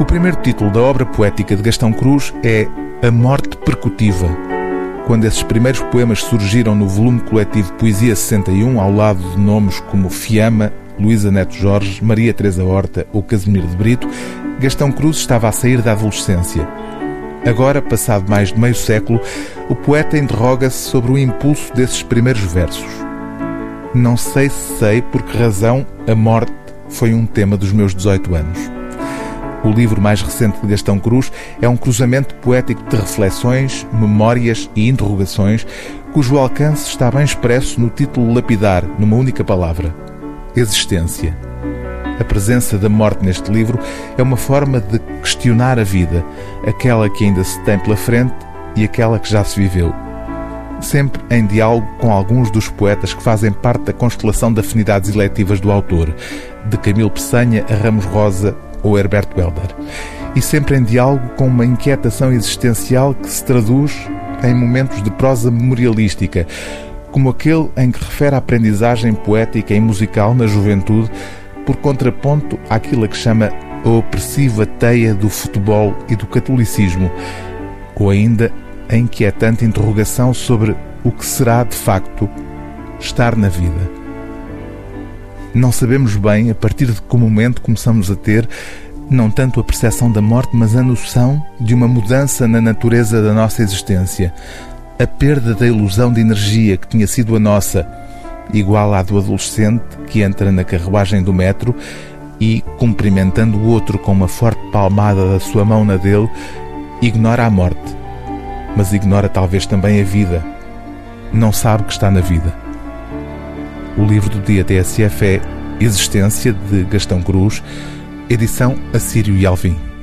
O primeiro título da obra poética de Gastão Cruz é A Morte Percutiva. Quando esses primeiros poemas surgiram no volume coletivo Poesia 61, ao lado de nomes como Fiamma, Luísa Neto Jorge, Maria Teresa Horta ou Casimiro de Brito, Gastão Cruz estava a sair da adolescência. Agora, passado mais de meio século, o poeta interroga-se sobre o impulso desses primeiros versos. Não sei se sei por que razão a morte foi um tema dos meus 18 anos. O livro mais recente de Gastão Cruz é um cruzamento poético de reflexões, memórias e interrogações, cujo alcance está bem expresso no título lapidar, numa única palavra: Existência. A presença da morte neste livro é uma forma de questionar a vida, aquela que ainda se tem pela frente e aquela que já se viveu. Sempre em diálogo com alguns dos poetas que fazem parte da constelação de afinidades eletivas do autor, de Camilo Peçanha a Ramos Rosa ou Herbert Welder. E sempre em diálogo com uma inquietação existencial que se traduz em momentos de prosa memorialística, como aquele em que refere a aprendizagem poética e musical na juventude, por contraponto àquilo que chama a opressiva teia do futebol e do catolicismo, ou ainda a inquietante interrogação sobre o que será de facto estar na vida. Não sabemos bem a partir de que momento começamos a ter não tanto a percepção da morte, mas a noção de uma mudança na natureza da nossa existência. A perda da ilusão de energia que tinha sido a nossa, igual à do adolescente que entra na carruagem do metro e, cumprimentando o outro com uma forte palmada da sua mão na dele, ignora a morte, mas ignora talvez também a vida. Não sabe que está na vida. O livro do dia TSF é Existência, de Gastão Cruz, edição Assírio e Alvim.